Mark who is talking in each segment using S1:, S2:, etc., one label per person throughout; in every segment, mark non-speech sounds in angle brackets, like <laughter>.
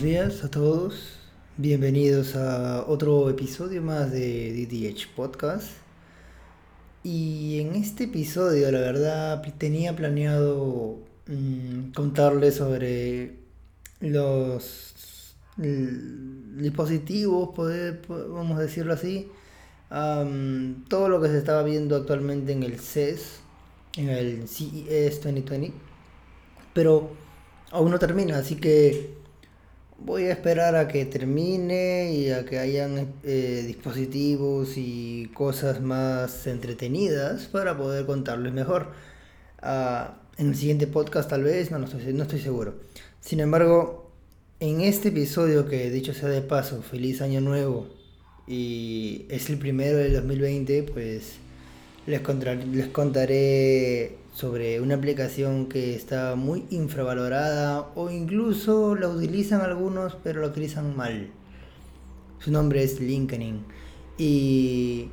S1: buenos días a todos. Bienvenidos a otro episodio más de DDH Podcast. Y en este episodio, la verdad, tenía planeado mm, contarles sobre los dispositivos, poder, vamos a decirlo así, todo lo que se estaba viendo actualmente en el CES, en el CES 2020. Pero aún no termina, así que Voy a esperar a que termine y a que hayan eh, dispositivos y cosas más entretenidas para poder contarles mejor. Ah, en el siguiente podcast tal vez, no, no, estoy, no estoy seguro. Sin embargo, en este episodio que dicho sea de paso, feliz año nuevo y es el primero del 2020, pues les, les contaré sobre una aplicación que está muy infravalorada o incluso la utilizan algunos pero la utilizan mal. Su nombre es LinkedIn y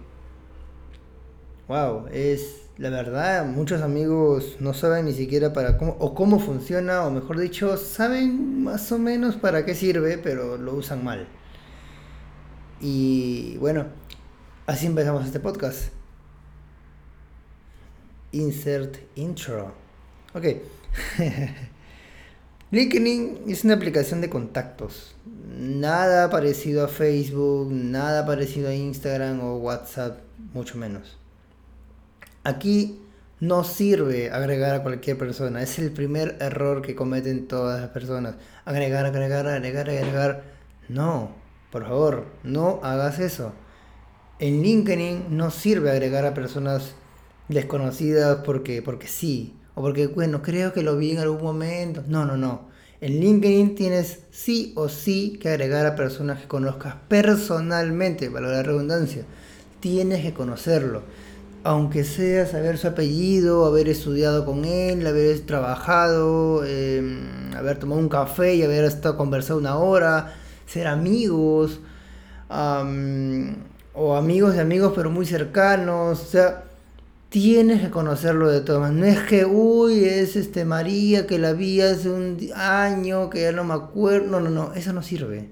S1: wow, es la verdad, muchos amigos no saben ni siquiera para cómo o cómo funciona o mejor dicho, saben más o menos para qué sirve, pero lo usan mal. Y bueno, así empezamos este podcast. Insert intro. Ok. <laughs> LinkedIn es una aplicación de contactos. Nada parecido a Facebook, nada parecido a Instagram o WhatsApp, mucho menos. Aquí no sirve agregar a cualquier persona. Es el primer error que cometen todas las personas. Agregar, agregar, agregar, agregar. No, por favor, no hagas eso. En LinkedIn no sirve agregar a personas desconocidas porque, porque sí, o porque, bueno, creo que lo vi en algún momento. No, no, no. En LinkedIn tienes sí o sí que agregar a personas que conozcas personalmente, para la redundancia. Tienes que conocerlo. Aunque sea saber su apellido, haber estudiado con él, haber trabajado, em, haber tomado un café y haber estado conversando una hora, ser amigos, o amigos de amigos pero muy cercanos. O sea, tienes que conocerlo de todas maneras. No es que, uy, es este María que la vi hace un año, que ya no me acuerdo. No, no, no, eso no sirve.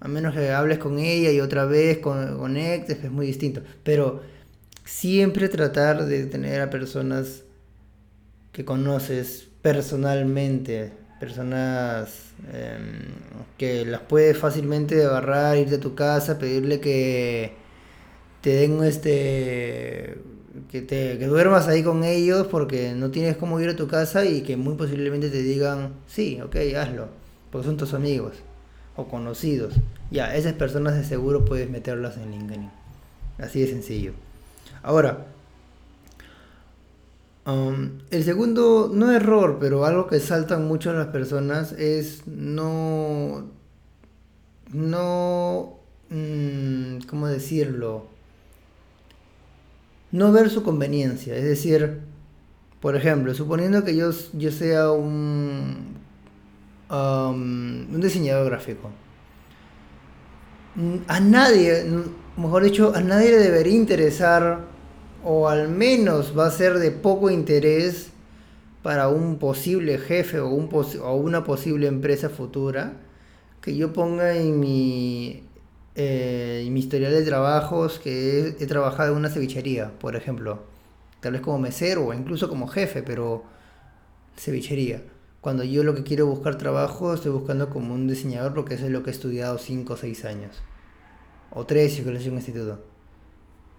S1: A menos que hables con ella y otra vez con, con ex, es muy distinto. Pero siempre tratar de tener a personas que conoces personalmente, personas em, que las puedes fácilmente agarrar, ir de tu casa, pedirle que te den este que, te, que duermas ahí con ellos porque no tienes cómo ir a tu casa y que muy posiblemente te digan, sí, ok, hazlo, porque son tus amigos o conocidos. Ya, esas personas de seguro puedes meterlas en LinkedIn. Así de sencillo. Ahora, um, el segundo, no error, pero algo que saltan mucho las personas es no, no, mm, ¿cómo decirlo? No ver su conveniencia. Es decir, por ejemplo, suponiendo que yo, yo sea un, um, un diseñador gráfico. A nadie, mejor dicho, a nadie le debería interesar, o al menos va a ser de poco interés para un posible jefe o, un o una posible empresa futura, que yo ponga en mi, eh, y mi historial de trabajos que he, trabajado en una cevichería, por ejemplo. Tal vez como mesero o incluso como jefe, pero cevichería. Cuando yo lo que quiero buscar trabajo, estoy buscando como un diseñador porque eso es lo que he estudiado 5 o 6 años. O 3 si colegio un instituto.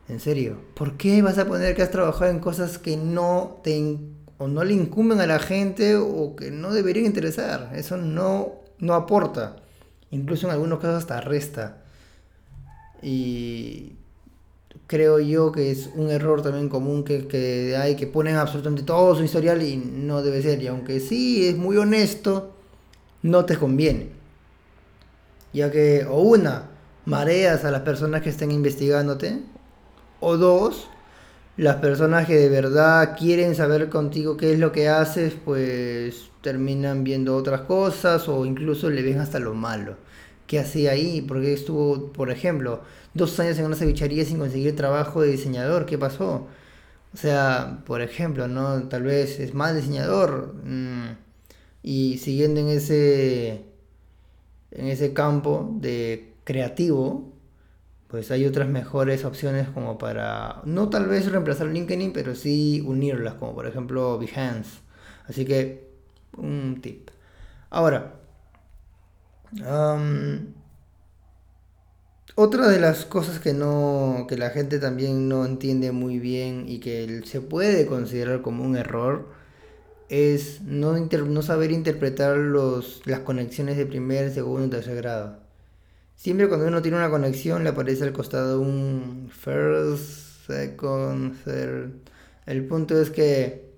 S1: En serio, ¿por qué vas a poner que has trabajado en cosas que no te o no le incumben a la gente o que no deberían interesar? Eso no, no aporta. Incluso en algunos casos hasta resta. Y creo yo que es un error también común que, hay, que ponen absolutamente todo su historial y no debe ser. Y aunque sí es muy honesto, no te conviene. Ya que, o una, mareas a las personas que estén investigándote, o dos, las personas que de verdad quieren saber contigo qué es lo que haces, pues terminan viendo otras cosas o incluso le ven hasta lo malo qué hacía ahí, porque estuvo, por ejemplo, dos años en una cevichería sin conseguir trabajo de diseñador, ¿qué pasó? O sea, por ejemplo, ¿no? Tal vez es mal diseñador. Mm, y siguiendo en ese en ese campo de creativo, pues hay otras mejores opciones como para, no tal vez reemplazar LinkedIn, pero sí unirlas, como por ejemplo Behance. Así que, un tip. Ahora, otra de las cosas que no que la gente también no entiende muy bien y que se puede considerar como un error es no, saber interpretar los, las conexiones de primer, segundo y tercer grado. Siempre cuando uno tiene una conexión le aparece al costado un first, second, third. El punto es que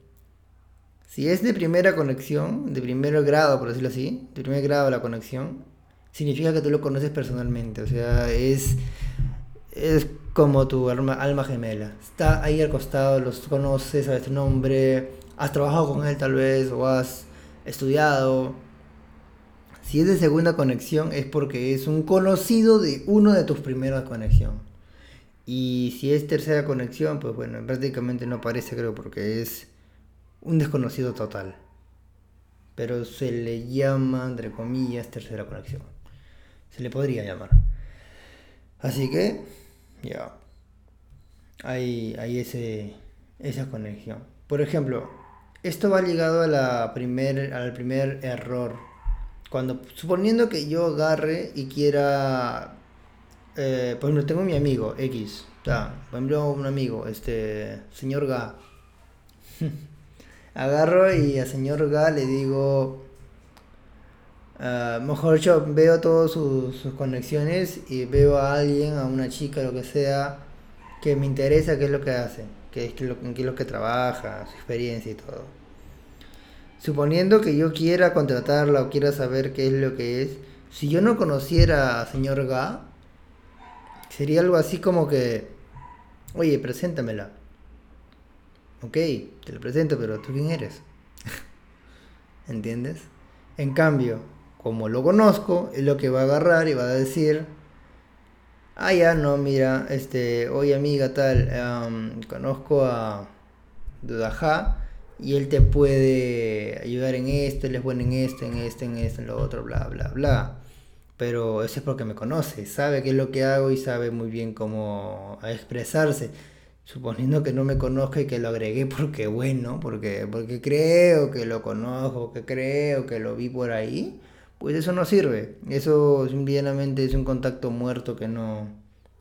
S1: si es de primera conexión, de primer grado, por decirlo así, de primer grado la conexión, significa que tú lo conoces personalmente. O sea, es, es como tu alma, gemela. Está ahí al costado, los conoces, sabes tu nombre, has trabajado con él tal vez, o has estudiado. Si es de segunda conexión es porque es un conocido de uno de tus primeras conexión. Y si es tercera conexión, pues bueno, prácticamente no aparece creo porque es un desconocido total. Pero se le llama, entre comillas, tercera conexión. Se le podría llamar. Así que, ya. Hay, hay ese, esa conexión. Por ejemplo, esto va ligado a la primer, al primer error. Cuando, suponiendo que yo agarre y quiera, eh, por ejemplo, tengo mi amigo X, por ejemplo, un amigo, este, señor Ga. <laughs> agarro y al señor Ga le digo, uh, mejor yo veo todas sus, conexiones y veo a alguien, a una chica, lo que sea, que me interesa qué es lo que hace, qué es, lo, qué es lo que trabaja, su experiencia y todo. Suponiendo que yo quiera contratarla o quiera saber qué es lo que es, si yo no conociera a señor Ga, sería algo así como que, oye, preséntamela. Ok, te lo presento, pero ¿tú quién eres? <laughs> ¿Entiendes? En cambio, como lo conozco, es lo que va a agarrar y va a decir, ah, ya, no, mira, este, oye amiga tal, conozco a Dudaja y él te puede ayudar en esto, él es bueno en esto, en esto, en esto, en lo otro, bla, bla, bla. Pero eso es porque me conoce, sabe qué es lo que hago y sabe muy bien cómo expresarse suponiendo que no me conozca y que lo agregué porque bueno, porque, porque creo que lo conozco, que creo que lo vi por ahí, pues eso no sirve. Eso simplemente es un contacto muerto que no...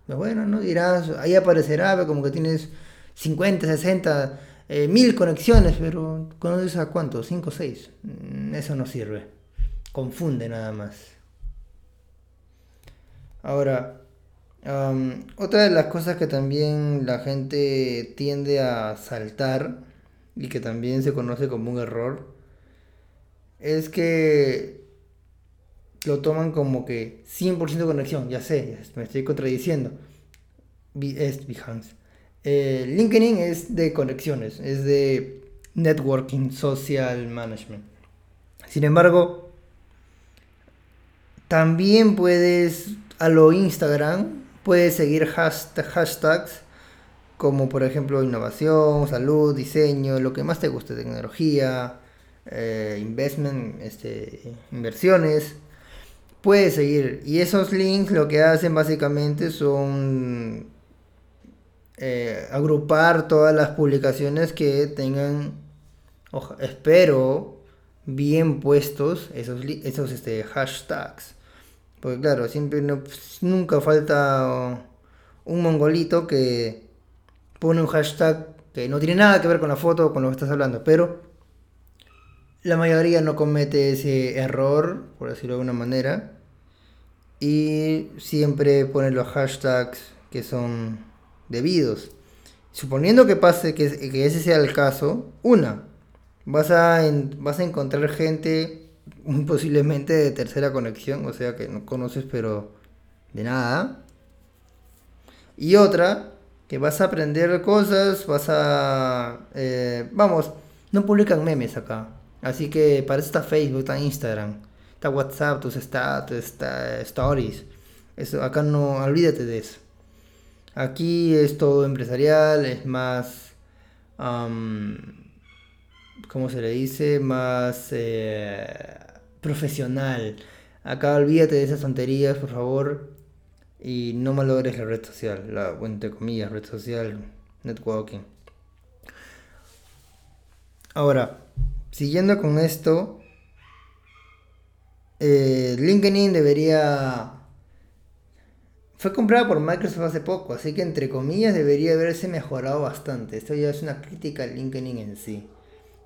S1: Pues bueno, no dirás, ahí aparecerá como que tienes 50, 60, eh, mil conexiones, pero ¿conoces a cuántos? 5 o 6. Mm, eso no sirve. Confunde nada más. Ahora, otra de las cosas que también la gente tiende a saltar y que también se conoce como un error es que lo toman como que 100% conexión, ya sé, me estoy contradiciendo. Es Behance. Eh, LinkedIn es de conexiones, es de networking, social management. Sin embargo, también puedes a lo Instagram Puedes seguir hashtags como por ejemplo innovación, salud, diseño, lo que más te guste, tecnología, eh, investment, este, inversiones. Puedes seguir. Y esos links lo que hacen básicamente son eh, agrupar todas las publicaciones que tengan, espero, bien puestos esos, esos este, hashtags. Porque claro, siempre nunca falta un mongolito que pone un hashtag que no tiene nada que ver con la foto o con lo que estás hablando, pero la mayoría no comete ese error, por decirlo de alguna manera, y siempre pone los hashtags que son debidos. Suponiendo que pase que, ese sea el caso, una, vas a, vas a encontrar gente <laughs> posiblemente de tercera conexión, o sea que no conoces pero de nada. Y otra, que vas a aprender cosas, vas a... Eh, vamos, no publican memes acá. Así que para eso está Facebook, está Instagram, está WhatsApp, tus status, está stories. Eso, acá no, olvídate de eso. Aquí es todo empresarial, es más... ¿Cómo se le dice? Más... Eh, profesional. Acá olvídate de esas tonterías, por favor, y no malogres la red social, la, entre comillas, red social, networking. Ahora, siguiendo con esto, eh, LinkedIn debería... Fue comprada por Microsoft hace poco, así que entre comillas debería haberse mejorado bastante. Esto ya es una crítica al LinkedIn en sí.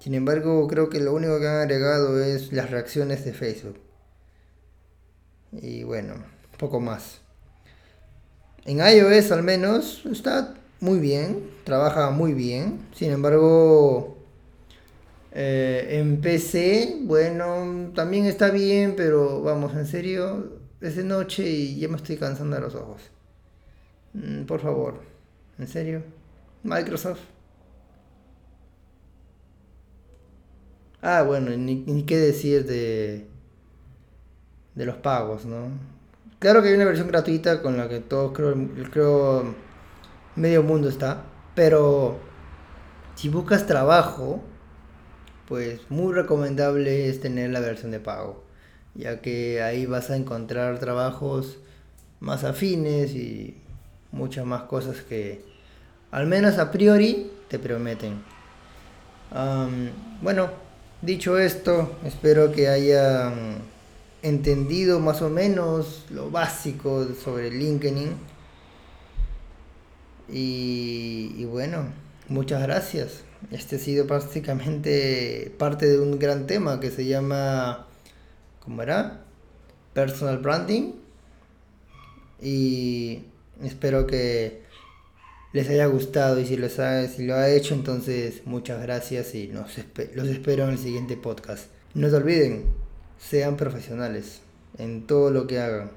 S1: Sin embargo, creo que lo único que han agregado es las reacciones de Facebook. Y bueno, poco más. En iOS al menos está muy bien, trabaja muy bien. Sin embargo, eh, en PC, bueno, también está bien, pero vamos, en serio, es de noche y ya me estoy cansando de los ojos. Mm, por favor, en serio. Microsoft. Ah, bueno, ni, ni qué decir de, de los pagos, ¿no? Claro que hay una versión gratuita con la que todos creo, creo medio mundo está, pero si buscas trabajo, pues muy recomendable es tener la versión de pago, ya que ahí vas a encontrar trabajos más afines y muchas más cosas que al menos a priori te prometen. bueno, dicho esto, espero que hayan entendido más o menos lo básico sobre LinkedIn. Y, bueno, muchas gracias. Este ha sido prácticamente parte de un gran tema que se llama, ¿cómo era? Personal Branding. Y espero que les haya gustado y si, ha, lo ha hecho, entonces muchas gracias y los espero en el siguiente podcast. No se olviden, sean profesionales en todo lo que hagan.